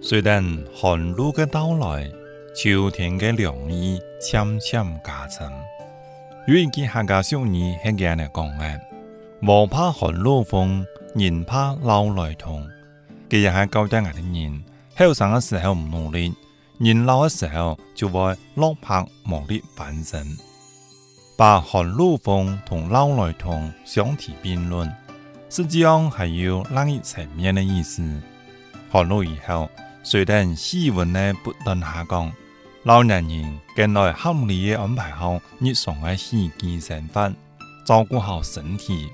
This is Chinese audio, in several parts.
随着寒露嘅到来，秋天嘅凉意渐渐加深。有一句客家俗语是这样讲的：“无怕寒露风，人怕老来痛。”这也是教导我的人，后生嘅时候唔努力，人老嘅时候就会落魄无力翻身。把寒露风同老来痛相提并论，实际上系有另一层面嘅意思。寒露以后，随着气温的不断下降，老年人更来合理的安排好日常的四季生活，照顾好身体。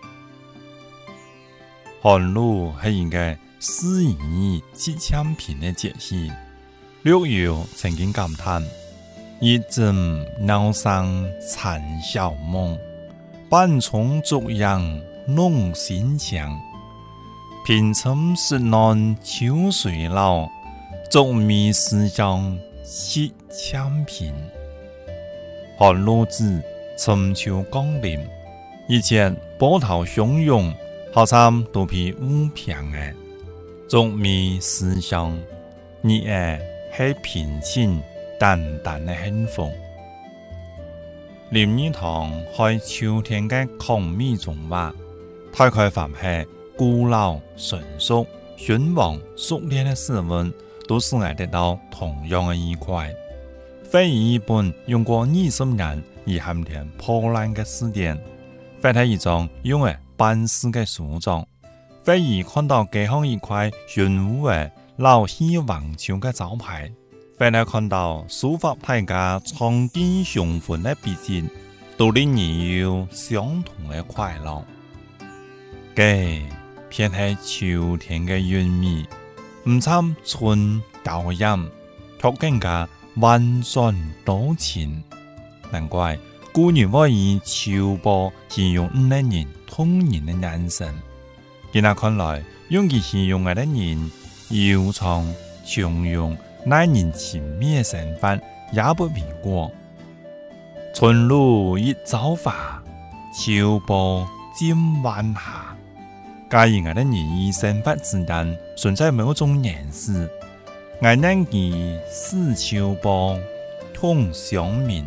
寒露是应该适宜去清贫的节气。陆游曾经感叹。一阵鸟声残晓梦，半从逐阳弄心墙。平春雪暖秋水老，竹迷思乡惜清贫。寒露至，春秋降临，一切波涛汹涌，好像都被乌平的。竹迷思乡，你爱是平静。淡淡的幸福。林语堂在秋天的空米中话：“太开凡是古老、成熟、熏黄、熟练的事物，都是我得到同样的愉快。非一本用过二十年而含填破烂的字典，非他一张用来办事的书章，非一看到街上一块云雾的老希望球的招牌。”回来看到书法大家苍劲雄浑的笔迹，都令人有相同的快乐。给偏爱秋天的云味，唔参春高音，却更加婉转多情。难怪古人会以秋波形容五类人通人的眼神。今日看来，用其形容我的人，悠长从容。耐人情面的生活也不为过。春露一朝发，秋波渐晚霞。假如我的人以生活之间存在某种认识，我能以四秋波，通乡民。